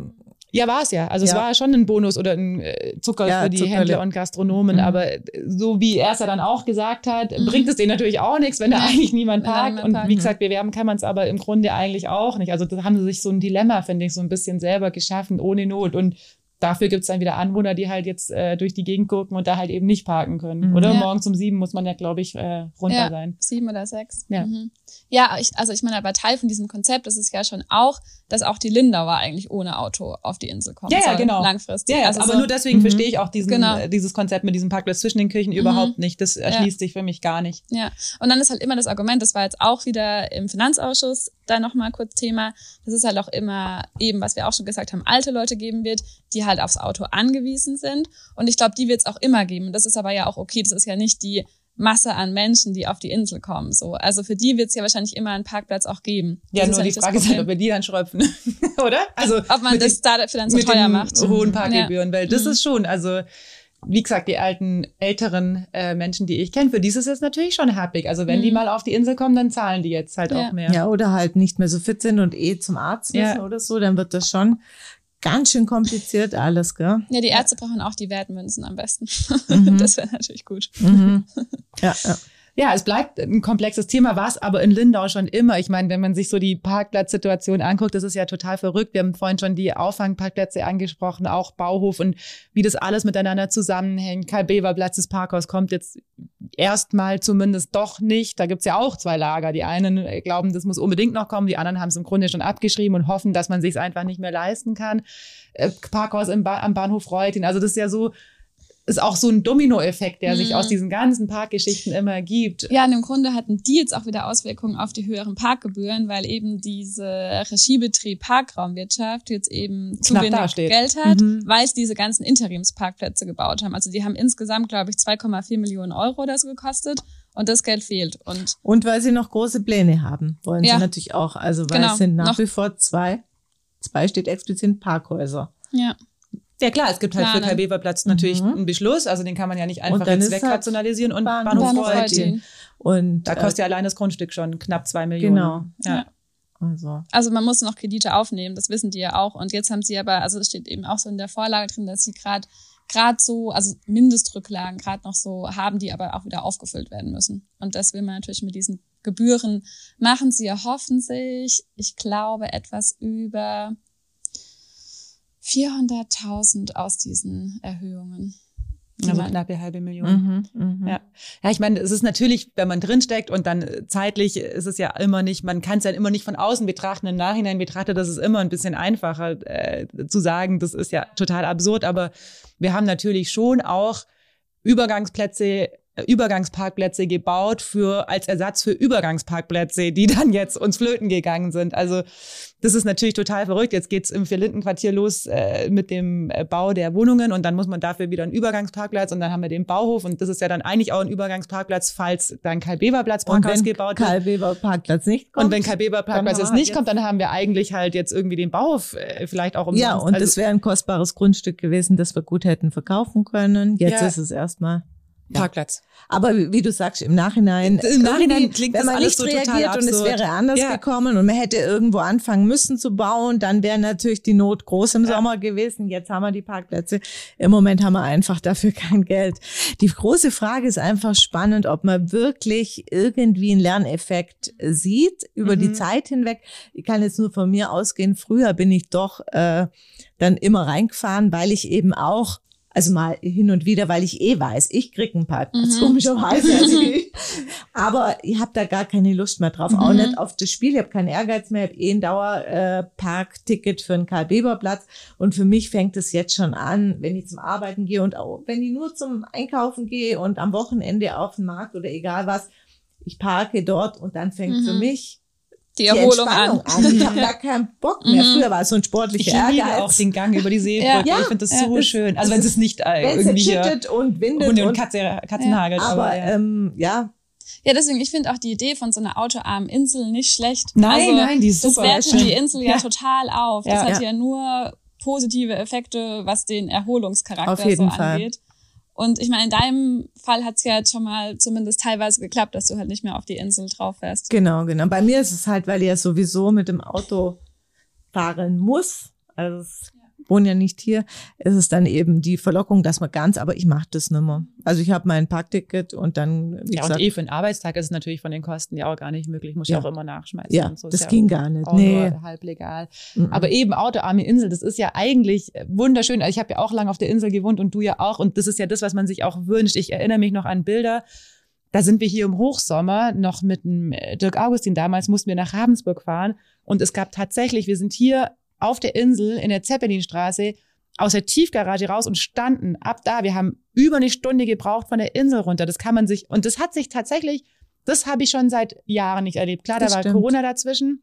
S3: Ja, war es ja. Also es
S4: Ja.
S3: war schon ein Bonus oder ein äh, Zucker
S4: Ja,
S3: für die
S4: Zuckerle.
S3: Händler und Gastronomen.
S4: Mhm.
S3: Aber äh, so wie er es ja dann auch gesagt hat,
S2: Mhm.
S3: bringt es denen natürlich auch nichts, wenn da eigentlich niemand parkt.
S2: niemand
S3: Und wie gesagt, bewerben kann man es aber im Grunde eigentlich auch nicht. Also da haben sie sich so ein Dilemma, finde ich, so ein bisschen selber geschaffen, ohne Not. Und dafür gibt es dann wieder Anwohner, die halt jetzt äh, durch die Gegend gucken und da halt eben nicht parken können.
S4: Mhm.
S3: Oder
S2: Ja.
S3: morgens um sieben muss man ja, glaube ich, äh, runter
S2: Ja.
S3: sein.
S2: Sieben oder sechs.
S3: Ja.
S2: Mhm. Ja, ich, also ich meine, aber Teil von diesem Konzept ist es ja schon auch, dass auch die Lindauer eigentlich ohne Auto auf die Insel kommen
S3: Ja, ja, genau.
S2: langfristig.
S3: Ja, ja,
S2: also
S3: aber
S2: so,
S3: nur deswegen
S4: Mhm.
S3: verstehe ich auch diesen,
S2: Genau.
S3: äh, dieses Konzept mit diesem Parkplatz zwischen den Kirchen überhaupt nicht. Das erschließt sich für mich gar nicht.
S2: Ja, und dann ist halt immer das Argument, das war jetzt auch wieder im Finanzausschuss da nochmal kurz Thema, dass es halt auch immer eben, was wir auch schon gesagt haben, alte Leute geben wird, die halt aufs Auto angewiesen sind. Und ich glaube, die wird es auch immer geben. Und das ist aber ja auch okay, das ist ja nicht die Masse an Menschen, die auf die Insel kommen. So, Also für die wird es ja wahrscheinlich immer einen Parkplatz auch geben.
S3: Ja,
S2: Das ist
S3: nur die
S2: das
S3: Frage ist halt, ob wir die dann schröpfen. <laughs> Oder? Also,
S2: ob man
S3: mit
S2: das dann so
S3: mit
S2: teuer macht.
S3: hohen Parkgebühren, weil das
S2: Mhm.
S3: ist schon, also wie gesagt, die alten, älteren äh, Menschen, die ich kenne, für die ist es jetzt natürlich schon happig. Also wenn die
S2: Mhm.
S3: mal auf die Insel kommen, dann zahlen die jetzt halt
S2: Ja.
S3: auch mehr.
S4: ja, oder halt nicht mehr so fit sind und eh zum Arzt müssen
S3: Ja.
S4: oder so, dann wird das schon ganz schön kompliziert alles, gell?
S2: Ja, die Ärzte brauchen auch die Wertmünzen am besten.
S4: Mhm. <laughs>
S2: Das wäre natürlich gut.
S4: Mhm. <laughs> Ja, ja.
S3: Ja, es bleibt ein komplexes Thema, war es aber in Lindau schon immer. Ich meine, wenn man sich so die Parkplatzsituation anguckt, das ist ja total verrückt. Wir haben vorhin schon die Auffangparkplätze angesprochen, auch Bauhof und wie das alles miteinander zusammenhängt. Karl-Bever-Platz, das Parkhaus kommt jetzt erstmal zumindest doch nicht. Da gibt's ja auch zwei Lager. Die einen glauben, das muss unbedingt noch kommen, die anderen haben es im Grunde schon abgeschrieben und hoffen, dass man sich einfach nicht mehr leisten kann. Äh, Parkhaus im ba am Bahnhof Reutin. Also das ist ja so, ist auch so ein Dominoeffekt, der sich
S2: Mhm.
S3: aus diesen ganzen Parkgeschichten immer ergibt.
S2: Ja, und im Grunde hatten die jetzt auch wieder Auswirkungen auf die höheren Parkgebühren, weil eben diese Regiebetrieb Parkraumwirtschaft jetzt eben zu
S3: Knapp
S2: wenig. Geld hat,
S3: Mhm.
S2: weil es diese ganzen Interimsparkplätze gebaut haben. Also die haben insgesamt, glaube ich, 2,4 Millionen Euro so gekostet und das Geld fehlt. Und
S4: Und weil sie noch große Pläne haben, wollen
S2: Ja.
S4: sie natürlich auch. Also weil
S2: Genau,
S4: es sind nach
S2: noch-
S4: wie vor zwei, zwei steht explizit Parkhäuser.
S2: ja,
S3: Ja klar, es gibt halt für
S2: Planen.
S3: Karl-Bever-Platz natürlich
S4: Mhm.
S3: einen Beschluss, also den kann man ja nicht einfach jetzt
S4: halt
S3: wegrationalisieren und
S4: Bahn-
S3: Bahnhof,
S2: Bahnhof
S3: Reutin.
S4: Und
S3: Da
S4: äh,
S3: kostet ja allein das Grundstück schon knapp zwei Millionen.
S4: Genau.
S3: Ja.
S4: also
S2: Also man muss noch Kredite aufnehmen, das wissen die ja auch. Und jetzt haben sie aber, also es steht eben auch so in der Vorlage drin, dass sie gerade gerade so, also Mindestrücklagen gerade noch so haben, die aber auch wieder aufgefüllt werden müssen. Und das will man natürlich mit diesen Gebühren machen. Sie erhoffen sich, ich glaube, etwas über 400.000 aus diesen Erhöhungen. Die
S3: Also
S2: man-
S3: knapp eine halbe Million.
S4: mhm, mhm.
S3: Ja. Ja, ich meine, es ist natürlich, wenn man drinsteckt und dann äh, zeitlich ist es ja immer nicht, man kann es ja immer nicht von außen betrachten, im Nachhinein betrachtet, das ist immer ein bisschen einfacher äh, zu sagen, das ist ja total absurd, aber wir haben natürlich schon auch Übergangsplätze, Übergangsparkplätze gebaut für als Ersatz für Übergangsparkplätze, die <laughs> dann jetzt uns flöten gegangen sind. Also das ist natürlich total verrückt. Jetzt geht's im Vierlindenquartier los äh, mit dem äh, Bau der Wohnungen und dann muss man dafür wieder einen Übergangsparkplatz und dann haben wir den Bauhof und das ist ja dann eigentlich auch ein Übergangsparkplatz, falls dann Karl-Bever-Platz
S4: Und
S3: Parkhaus
S4: wenn
S3: gebaut wird.
S4: Karl Weber Parkplatz nicht kommt.
S3: Und wenn Karl-Bever Parkplatz
S4: dann
S3: jetzt nicht
S4: jetzt-
S3: kommt, dann haben wir eigentlich halt jetzt irgendwie den Bauhof äh, vielleicht auch umsonst.
S4: ja, und
S3: also,
S4: das wäre ein kostbares Grundstück gewesen, das wir gut hätten verkaufen können. Jetzt
S3: Ja.
S4: ist es erstmal
S3: Parkplatz.
S4: Aber wie, wie du sagst, im Nachhinein,
S3: Im Nachhinein klingt
S4: wenn
S3: das
S4: man
S3: alles
S4: nicht
S3: so
S4: reagiert und es wäre anders
S3: Ja.
S4: gekommen und man hätte irgendwo anfangen müssen zu bauen, dann wäre natürlich die Not groß im Sommer gewesen. Jetzt haben wir die Parkplätze. Im Moment haben wir einfach dafür <laughs> kein Geld. Die große Frage ist einfach spannend, ob man wirklich irgendwie einen Lerneffekt sieht über die
S3: Mhm.
S4: Zeit hinweg. Ich kann jetzt nur von mir ausgehen. Früher bin ich doch äh, dann immer reingefahren, weil ich eben auch also mal hin und wieder, weil ich eh weiß, ich krieg einen Parkplatz,
S2: Mhm.
S4: komischerweise. <laughs> Also ich, aber ich habe da gar keine Lust mehr drauf, auch
S2: Mhm.
S4: nicht auf das Spiel. Ich habe keinen Ehrgeiz mehr, ich habe eh ein Dauerparkticket für einen Karl-Beber-Platz. Und für mich fängt es jetzt schon an, wenn ich zum Arbeiten gehe und auch wenn ich nur zum Einkaufen gehe und am Wochenende auf den Markt oder egal was, ich parke dort und dann fängt
S2: Mhm.
S4: für mich
S2: Die
S4: die
S2: Erholung
S4: Entspannung
S2: an.
S4: an. Ich habe gar <laughs> keinen Bock mehr.
S2: Mhm.
S4: Früher war es so ein
S3: Ich
S4: sportlicher
S3: liebe
S4: Ehrgeiz.
S3: auch den Gang über die Seebrücke.
S2: Ja.
S3: ich finde das
S4: Ja,
S3: so
S4: das-
S3: schön. Also wenn es nicht äh, irgendwie
S4: schüttet und windet
S3: Hunde und
S4: und
S3: Katze, Katzen hagelt.
S4: aber
S3: Aber, ja.
S4: ähm, ja,
S2: Ja, deswegen, ich finde auch die Idee von so einer autoarmen Insel nicht schlecht.
S3: Nein,
S2: also,
S3: nein, die ist
S2: Das
S3: super.
S2: wertet die Insel ja,
S3: Ja.
S2: total auf. Das
S3: Ja.
S2: hat
S4: Ja.
S2: ja nur positive Effekte, was den Erholungscharakter so
S4: Fall.
S2: angeht. Und ich meine, in deinem Fall hat es ja schon mal zumindest teilweise geklappt, dass du halt nicht mehr auf die Insel drauf fährst.
S4: genau, genau. Bei mir ist es halt, weil ich ja sowieso mit dem Auto fahren muss. Also ich wohne ja nicht hier. Ist es dann eben die Verlockung, dass man ganz, aber ich mache das nicht mehr. Also ich habe mein Parkticket und dann,
S3: ja, und
S4: gesagt,
S3: eh für einen Arbeitstag ist es natürlich von den Kosten ja auch gar nicht möglich. Muss ja
S4: Ja.
S3: auch immer nachschmeißen.
S4: ja,
S3: und so.
S4: das
S3: Ist ja
S4: ging gar nicht.
S3: auch
S4: Nee.
S3: halb legal.
S4: Mhm.
S3: Aber eben autoarme Insel, das ist ja eigentlich wunderschön. Also ich habe ja auch lange auf der Insel gewohnt und du ja auch. Und das ist ja das, was man sich auch wünscht. Ich erinnere mich noch an Bilder. Da sind wir hier im Hochsommer noch mit dem äh, Dirk Augustin. Damals mussten wir nach Ravensburg fahren. Und es gab tatsächlich, wir sind hier auf der Insel in der Zeppelinstraße aus der Tiefgarage raus und standen ab da. Wir haben über eine Stunde gebraucht von der Insel runter. Das kann man sich, und das hat sich tatsächlich, das habe ich schon seit Jahren nicht erlebt. Klar,
S4: Das
S3: da war
S4: stimmt.
S3: Corona dazwischen.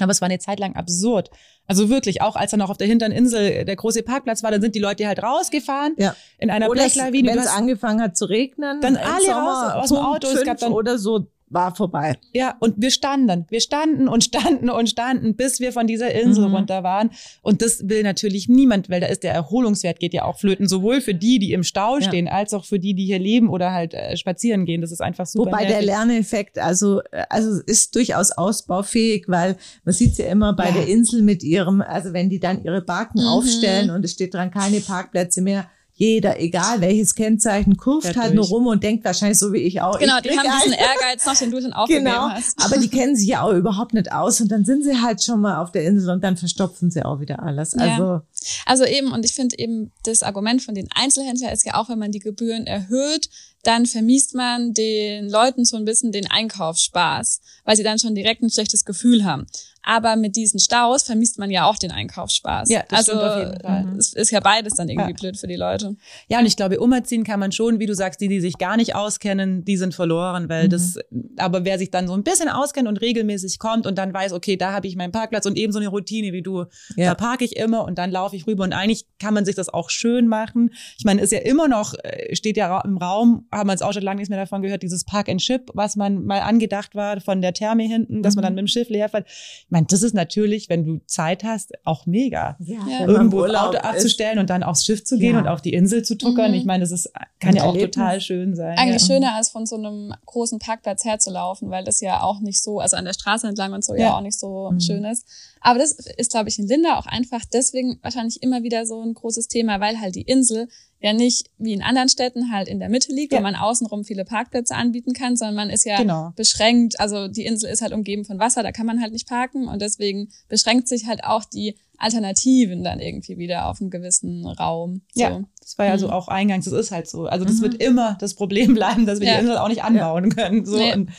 S3: Aber es war eine Zeit lang absurd. Also wirklich, auch als dann noch auf der hinteren Insel der große Parkplatz war, dann sind die Leute halt rausgefahren
S4: Ja.
S3: in einer Blechlawine.
S4: wenn es angefangen hat zu regnen,
S3: Dann alle
S4: Sommer,
S3: raus aus dem Auto. Es gab dann-
S4: oder so, war vorbei.
S3: Ja, und wir standen. Wir standen und standen und standen, bis wir von dieser Insel
S4: Mhm.
S3: runter waren. Und das will natürlich niemand, weil da ist der Erholungswert geht ja auch flöten, sowohl für die, die im Stau
S4: Ja.
S3: stehen, als auch für die, die hier leben oder halt äh, spazieren gehen. Das ist einfach super.
S4: Wobei der
S3: nervig.
S4: Lerneffekt also äh, also ist durchaus ausbaufähig, weil man sieht ja immer bei
S3: Ja.
S4: der Insel mit ihrem, also wenn die dann ihre Barken
S2: Mhm.
S4: aufstellen und es steht dran keine Parkplätze mehr, jeder, egal welches Kennzeichen, kurft
S3: Fährt
S4: halt nur rum und denkt wahrscheinlich so wie ich auch.
S2: Genau,
S4: ich
S2: die haben diesen. <laughs> Ehrgeiz noch, den du dann aufgegeben
S4: Genau,
S2: hast.
S4: aber die kennen sich ja auch überhaupt nicht aus und dann sind sie halt schon mal auf der Insel und dann verstopfen sie auch wieder alles.
S2: Ja.
S4: Also
S2: eben, und ich finde eben, das Argument von den Einzelhändlern ist ja auch, wenn man die Gebühren erhöht, dann vermiest man den Leuten so ein bisschen den Einkaufsspaß, weil sie dann schon direkt ein schlechtes Gefühl haben. Aber mit diesen Staus vermisst man ja auch den Einkaufsspaß.
S3: Ja, das
S2: also
S3: stimmt auf jeden Fall.
S2: es ist ja beides dann irgendwie
S3: Ja.
S2: blöd für die Leute.
S3: Ja, und ich glaube, umerziehen kann man schon, wie du sagst, die, die sich gar nicht auskennen, die sind verloren, weil
S4: Mhm.
S3: das, aber wer sich dann so ein bisschen auskennt und regelmäßig kommt und dann weiß, okay, da habe ich meinen Parkplatz und eben so eine Routine wie du,
S4: Ja.
S3: da parke ich immer und dann laufe ich rüber und eigentlich kann man sich das auch schön machen. Ich meine, ist ja immer noch, äh, steht ja im Raum, haben wir jetzt auch schon lange nichts mehr davon gehört, dieses Park and Ship, was man mal angedacht war von der Therme hinten, dass man
S4: Mhm.
S3: dann mit dem Schiff leer fährt. Ich meine, das ist natürlich, wenn du Zeit hast, auch mega
S4: ja, man
S3: irgendwo
S4: Urlaub
S3: Auto
S4: ist,
S3: abzustellen und dann aufs Schiff zu gehen
S4: Ja.
S3: und auf die Insel zu tuckern.
S2: Mhm.
S3: Ich meine, das ist, kann
S4: Ein
S3: ja auch total schön sein.
S2: Eigentlich
S3: ja.
S2: schöner als von so einem großen Parkplatz herzulaufen, weil das ja auch nicht so, also an der Straße entlang und so ja,
S3: Ja.
S2: auch nicht so
S4: Mhm.
S2: schön ist. Aber das ist, glaube ich, in Linda auch einfach deswegen wahrscheinlich immer wieder so ein großes Thema, weil halt die Insel ja nicht wie in anderen Städten halt in der Mitte liegt,
S3: Ja.
S2: wo man außenrum viele Parkplätze anbieten kann, sondern man ist ja
S3: Genau.
S2: beschränkt. Also die Insel ist halt umgeben von Wasser, da kann man halt nicht parken und deswegen beschränkt sich halt auch die Alternativen dann irgendwie wieder auf einen gewissen Raum. So.
S3: Ja, das war ja so
S2: Mhm.
S3: auch eingangs, das ist halt so. Also das
S4: Mhm.
S3: wird immer das Problem <laughs> bleiben, dass wir
S2: Ja.
S3: die Insel auch nicht anbauen können. So.
S2: Nee.
S3: Und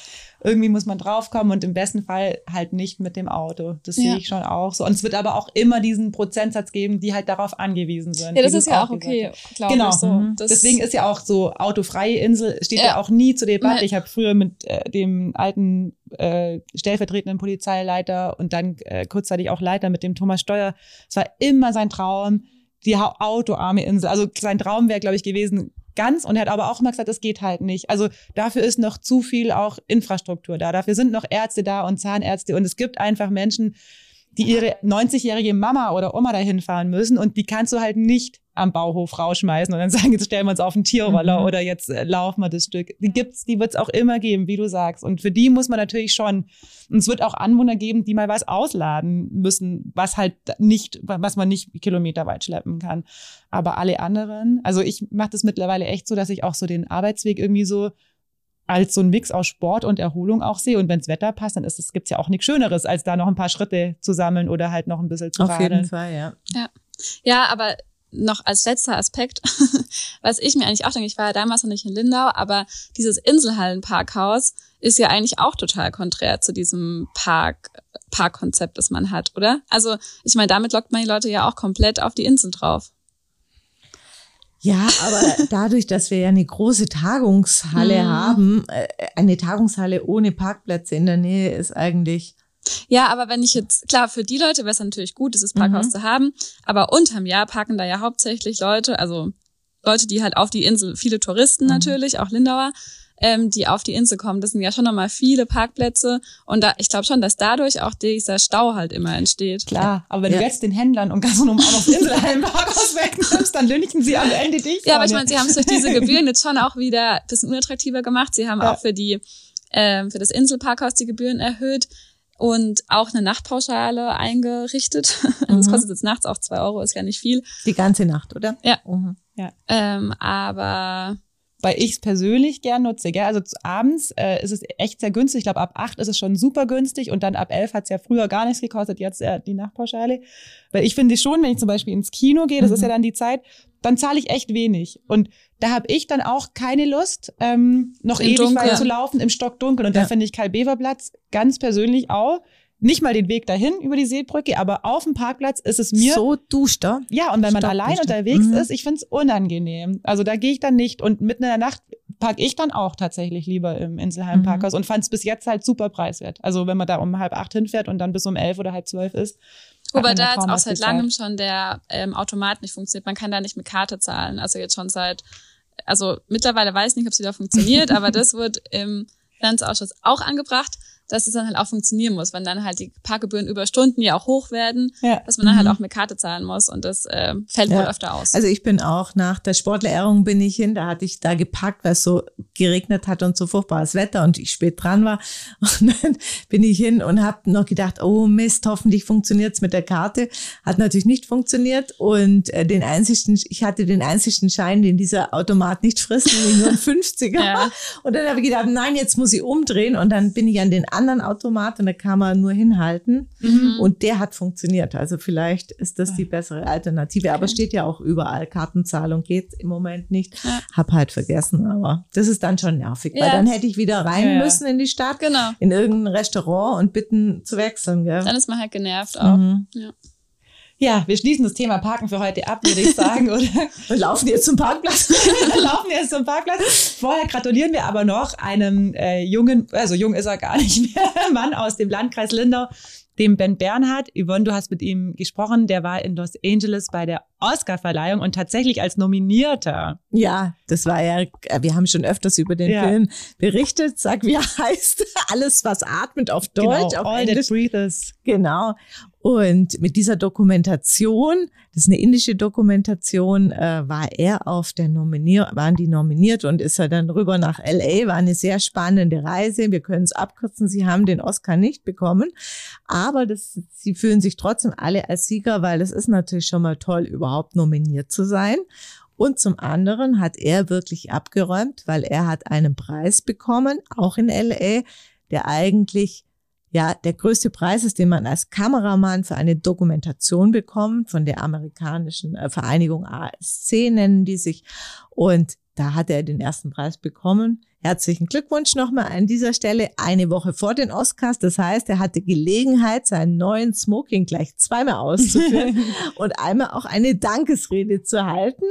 S3: irgendwie muss man draufkommen und im besten Fall halt nicht mit dem Auto. Das
S2: Ja.
S3: sehe ich schon auch so. Und es wird aber auch immer diesen Prozentsatz geben, die halt darauf angewiesen sind.
S2: Ja, das ist ja auch okay, glaube
S3: Genau.
S2: ich. So.
S4: Mhm.
S3: Deswegen ist ja auch so autofreie Insel steht ja,
S2: Ja.
S3: auch nie zur Debatte.
S2: Nee.
S3: Ich habe früher mit äh, dem alten äh, stellvertretenden Polizeileiter und dann äh, kurzzeitig auch Leiter mit dem Thomas Steuer. Es war immer sein Traum, die autoarme Insel. Also sein Traum wäre, glaube ich, gewesen ganz. Und er hat aber auch immer gesagt, das geht halt nicht. Also dafür ist noch zu viel auch Infrastruktur da. Dafür sind noch Ärzte da und Zahnärzte. Und es gibt einfach Menschen, die ihre 90-jährige Mama oder Oma dahin fahren müssen und die kannst du halt nicht am Bauhof rausschmeißen und dann <laughs> sagen, jetzt stellen wir uns auf den Tierroller mhm. oder jetzt äh, laufen wir das Stück. Die gibt's, die wird's auch immer geben, wie du sagst. Und für die muss man natürlich schon, und es wird auch Anwohner geben, die mal was ausladen müssen, was halt nicht, was man nicht kilometerweit schleppen kann. Aber alle anderen, also ich mache das mittlerweile echt so, dass ich auch so den Arbeitsweg irgendwie so als so ein Mix aus Sport und Erholung auch sehe. Und wenns Wetter passt, dann ist es, gibt's ja auch nichts Schöneres, als da noch ein paar Schritte zu sammeln oder halt noch ein bisschen zu
S4: Auf
S3: radeln.
S4: jeden Fall, ja.
S2: Ja. Ja, aber noch als letzter Aspekt, <laughs> was ich mir eigentlich auch denke, ich war ja damals noch nicht in Lindau, aber dieses Inselhallenparkhaus ist ja eigentlich auch total konträr zu diesem Park, Parkkonzept, das man hat, oder? Also, ich meine, damit lockt man die Leute ja auch komplett auf die Insel drauf.
S4: Ja, aber <laughs> dadurch, dass wir ja eine große Tagungshalle
S2: Mhm.
S4: haben, äh, eine Tagungshalle ohne Parkplätze in der Nähe ist eigentlich
S2: Ja, aber wenn ich jetzt, klar, für die Leute wäre es natürlich gut, dieses Parkhaus
S4: Mhm.
S2: zu haben, aber unterm Jahr parken da ja hauptsächlich Leute, also Leute, die halt auf die Insel, viele Touristen
S3: Mhm.
S2: natürlich, auch Lindauer, ähm, die auf die Insel kommen. Das sind ja schon nochmal viele Parkplätze und da, ich glaube schon, dass dadurch auch dieser Stau halt immer entsteht.
S3: Klar, aber wenn
S4: Ja.
S3: du jetzt den Händlern und Gastronomen auch <laughs> noch das Inselhallenparkhaus wegnimmst, dann lünchen sie am Ende dich.
S2: Ja, aber ich meine, sie haben es durch diese <laughs> Gebühren jetzt schon auch wieder ein bisschen unattraktiver gemacht. Sie haben
S3: Ja.
S2: auch für die ähm, für das Inselparkhaus die Gebühren erhöht und auch eine Nachtpauschale eingerichtet. <laughs> Also es
S4: Mhm.
S2: kostet jetzt nachts auch zwei Euro, ist ja nicht viel.
S4: die ganze Nacht, oder?
S2: Ja.
S4: Mhm.
S2: Ähm, aber
S3: weil ich es persönlich gern nutze. Gell? Also abends äh, ist es echt sehr günstig. Ich glaube, ab acht ist es schon super günstig und dann ab elf hat es ja früher gar nichts gekostet, jetzt äh, die Nachtpauschale. Weil ich finde schon, wenn ich zum Beispiel ins Kino gehe, das ist
S4: Mhm.
S3: ja dann die Zeit, dann zahle ich echt wenig. Und da habe ich dann auch keine Lust, ähm, noch
S2: Im
S3: ewig
S2: Dunkeln.
S3: weit zu laufen im Stockdunkel. Und da
S4: Ja.
S3: finde ich Karl-Bever-Platz ganz persönlich auch nicht mal den Weg dahin über die Seebrücke, aber auf dem Parkplatz ist es mir
S4: so duscht er.
S3: ja, und wenn man
S4: Stopp,
S3: allein unterwegs
S4: Mhm.
S3: ist, ich find's unangenehm. Also da gehe ich dann nicht. Und mitten in der Nacht park ich dann auch tatsächlich lieber im Inselheim
S4: Mhm.
S3: Parkhaus und fand's bis jetzt halt super preiswert. Also wenn man da um halb acht hinfährt und dann bis um elf oder halb zwölf ist.
S2: wobei da jetzt auch seit langem schon der ähm, Automat nicht funktioniert. Man kann da nicht mit Karte zahlen. Also jetzt schon seit, also mittlerweile weiß ich nicht, ob sie da funktioniert, aber das wird im Finanzausschuss auch angebracht, dass es dann halt auch funktionieren muss, wenn dann halt die Parkgebühren über Stunden ja auch hoch werden,
S3: Ja.
S2: dass man dann halt
S4: Mhm.
S2: auch mit Karte zahlen muss und das äh, fällt
S4: Ja.
S2: wohl öfter aus.
S4: Also ich bin auch nach der Sportlerehrung bin ich hin, da hatte ich da gepackt, weil es so geregnet hat und so furchtbares Wetter und ich spät dran war. <laughs> Und dann bin ich hin und habe noch gedacht, oh Mist, hoffentlich funktioniert's mit der Karte. Hat natürlich nicht funktioniert und äh, den einzigen, ich hatte den einzigen Schein, den dieser Automat nicht frisst, nämlich nur ein <laughs> 50er.
S2: Ja.
S4: Und dann habe ich gedacht, nein, jetzt muss ich umdrehen und dann bin ich an den anderen Automat und da kann man nur hinhalten.
S2: Mhm.
S4: Und der hat funktioniert. Also vielleicht ist das die bessere Alternative. Aber steht ja auch überall. Kartenzahlung geht im Moment nicht.
S2: Ja.
S4: Hab halt vergessen. Aber das ist dann schon nervig, weil
S2: Ja.
S4: dann hätte ich wieder rein
S3: Ja, ja.
S4: müssen in die Stadt,
S2: Genau.
S4: in irgendein Restaurant und bitten zu wechseln. Gell?
S2: Dann ist man halt genervt auch.
S4: Mhm.
S3: Ja, wir schließen das Thema Parken für heute ab, würde ich sagen, oder? <laughs>
S4: Und laufen jetzt zum Parkplatz. <laughs>
S3: Wir laufen jetzt zum Parkplatz. Vorher gratulieren wir aber noch einem äh, jungen, also jung ist er gar nicht mehr, <laughs> Mann aus dem Landkreis Lindau, dem Ben Bernhard. Yvonne, du hast mit ihm gesprochen. Der war in Los Angeles bei der Oscar-Verleihung und tatsächlich als Nominierter.
S4: Ja, das war ja, äh, wir haben schon öfters über den
S3: Ja.
S4: Film berichtet. Sag, wie er heißt. Alles, was atmet auf Deutsch,
S3: genau,
S4: auf
S3: All
S4: Englisch.
S3: That Breathes.
S4: Genau. Und mit dieser Dokumentation, das ist eine indische Dokumentation, äh, war er auf der Nominier, waren die nominiert und ist er dann rüber nach LA. War eine sehr spannende Reise. Wir können es abkürzen. Sie haben den Oscar nicht bekommen, aber das, sie fühlen sich trotzdem alle als Sieger, weil es ist natürlich schon mal toll, überhaupt nominiert zu sein. Und zum anderen hat er wirklich abgeräumt, weil er hat einen Preis bekommen, auch in LA, der eigentlich ja der größte Preis ist, den man als Kameramann für eine Dokumentation bekommt von der amerikanischen äh, Vereinigung ASC nennen die sich. Und da hat er den ersten Preis bekommen. Herzlichen Glückwunsch nochmal an dieser Stelle. Eine Woche vor den Oscars. Das heißt, er hatte Gelegenheit, seinen neuen Smoking gleich zweimal auszuführen <laughs> und einmal auch eine Dankesrede zu halten,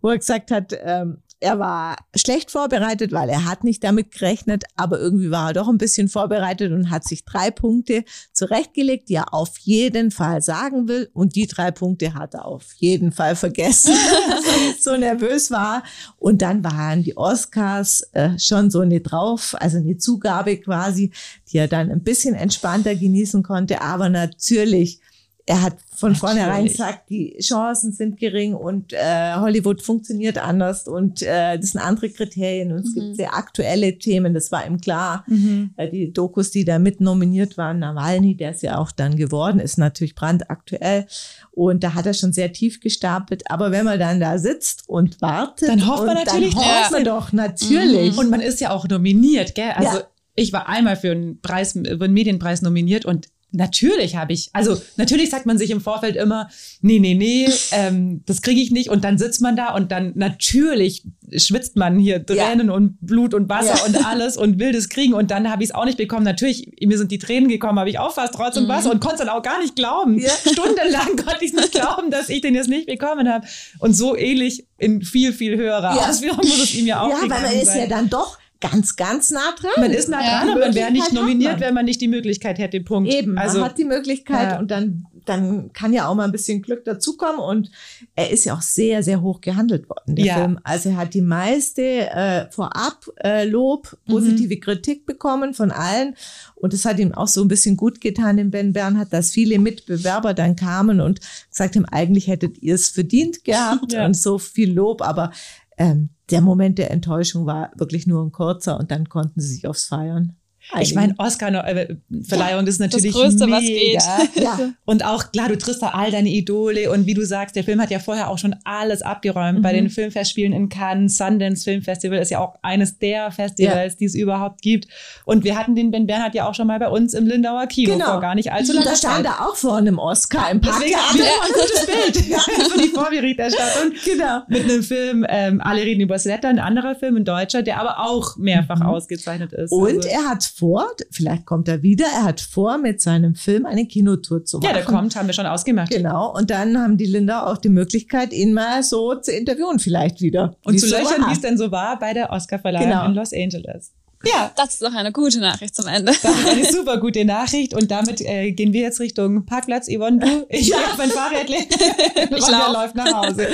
S4: wo er gesagt hat, ähm, er war schlecht vorbereitet, weil er hat nicht damit gerechnet, aber irgendwie war er doch ein bisschen vorbereitet und hat sich drei Punkte zurechtgelegt, die er auf jeden Fall sagen will. Und die drei Punkte hat er auf jeden Fall vergessen, <laughs> <laughs> so nervös war. Und dann waren die Oscars äh, schon so eine drauf, also eine Zugabe quasi, die er dann ein bisschen entspannter genießen konnte. Aber natürlich er hat von
S3: Natürlich.
S4: vornherein gesagt, die Chancen sind gering und äh, Hollywood funktioniert anders und äh, das sind andere Kriterien und es
S2: Mhm.
S4: gibt sehr aktuelle Themen, das war ihm klar.
S3: Mhm.
S4: Äh, die Dokus, die da mit nominiert waren, Nawalny, der es ja auch dann geworden ist, natürlich brandaktuell und da hat er schon sehr tief gestapelt, aber wenn man dann da sitzt und wartet,
S3: Dann hofft man natürlich
S4: dann hofft man doch natürlich.
S3: Und man ist ja auch nominiert, gell? Also
S4: Ja.
S3: ich war einmal für einen Preis, für einen Medienpreis nominiert und Natürlich habe ich, also natürlich sagt man sich im Vorfeld immer, nee, nee, nee, ähm, das kriege ich nicht. Und dann sitzt man da und dann natürlich schwitzt man hier Tränen und Blut und Wasser
S4: Ja.
S3: und <laughs> alles und will das kriegen. Und dann habe ich es auch nicht bekommen. Natürlich, mir sind die Tränen gekommen, habe ich auch fast trotzdem
S2: Mhm.
S3: Wasser und konnte es dann auch gar nicht glauben.
S4: Ja. <laughs>
S3: Stundenlang konnte ich es nicht glauben, dass ich den jetzt nicht bekommen habe. Und so ähnlich in viel, viel höherer
S4: Ja.
S3: Ausführung muss es ihm ja auch
S4: ja, weil man ist
S3: sein.
S4: ja dann doch ganz, ganz nah dran.
S3: Man ist nah
S2: Ja.
S3: dran und man wäre nicht nominiert, wenn man nicht die Möglichkeit hätte. Punkt.
S4: Eben,
S3: also
S4: man hat die Möglichkeit
S3: Ja.
S4: und dann, dann kann ja auch mal ein bisschen Glück dazukommen und er ist ja auch sehr, sehr hoch gehandelt worden, der
S3: Ja.
S4: Film. Also er hat die meiste äh, vorab äh, Lob, positive Kritik bekommen von allen und es hat ihm auch so ein bisschen gut getan, dem Ben Bernhard, dass viele Mitbewerber dann kamen und gesagt haben, eigentlich hättet ihr es verdient gehabt <laughs>
S3: Ja.
S4: und so viel Lob, aber ähm, der Moment der Enttäuschung war wirklich nur ein kurzer und dann konnten sie sich aufs Feiern.
S3: Ich meine, Oscar-Verleihung ist natürlich
S2: Größte,
S3: mega.
S2: was geht.
S4: Ja.
S3: Und auch, klar, du triffst da all deine Idole und wie du sagst, der Film hat ja vorher auch schon alles abgeräumt. Bei den Filmfestspielen in Cannes, Sundance Film Festival ist ja auch eines der Festivals, die es überhaupt gibt. Und wir hatten den Ben Bernhard ja auch schon mal bei uns im Lindauer Kino
S4: Genau.
S3: vor gar nicht allzu langer
S4: Da stand
S3: Zeit.
S4: er auch vor einem Oscar im Park.
S3: Deswegen haben wir ein gutes Bild <laughs> für die Vorberichterstattung.
S4: Genau.
S3: Mit einem Film, ähm, Alle reden über Slater, ein anderer Film, ein deutscher, der aber auch mehrfach ausgezeichnet ist.
S4: Und
S3: Also-
S4: er hat vor, vielleicht kommt er wieder, er hat vor, mit seinem Film eine Kinotour zu machen.
S3: ja, der kommt, haben wir schon ausgemacht.
S4: Genau. Und dann haben die Linda auch die Möglichkeit, ihn mal so zu interviewen, vielleicht wieder.
S3: Und
S4: Wie
S3: zu
S4: so
S3: löchern, wie es denn so war bei der Oscarverleihung
S4: Genau.
S3: in Los Angeles. Ja,
S2: Das ist doch eine gute Nachricht zum Ende.
S3: das ist eine super gute Nachricht und damit äh, gehen wir jetzt Richtung Parkplatz. Yvonne, du, ich ja. mein Fahrrad ich <laughs>
S2: lauf.
S3: läuft nach Hause.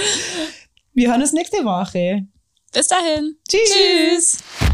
S3: Wir hören uns nächste Woche.
S2: Bis dahin.
S3: Tschüss.
S2: Tschüss.